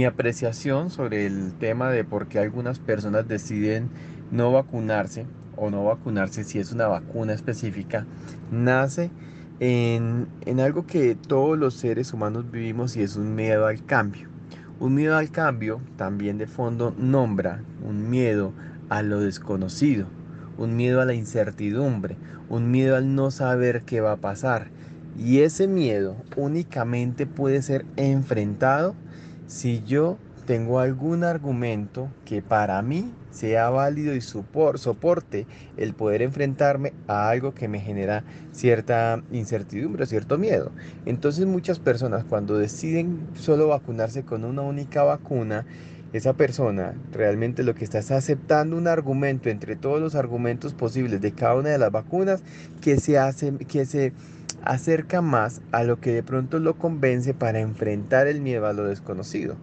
Mi apreciación sobre el tema de por qué algunas personas deciden no vacunarse o no vacunarse si es una vacuna específica, nace en, en algo que todos los seres humanos vivimos y es un miedo al cambio. Un miedo al cambio también de fondo nombra un miedo a lo desconocido, un miedo a la incertidumbre, un miedo al no saber qué va a pasar. Y ese miedo únicamente puede ser enfrentado si yo tengo algún argumento que para mí sea válido y soporte el poder enfrentarme a algo que me genera cierta incertidumbre, cierto miedo. Entonces muchas personas cuando deciden solo vacunarse con una única vacuna, esa persona realmente lo que está es aceptando un argumento entre todos los argumentos posibles de cada una de las vacunas que se hace, que se acerca más a lo que de pronto lo convence para enfrentar el miedo a lo desconocido.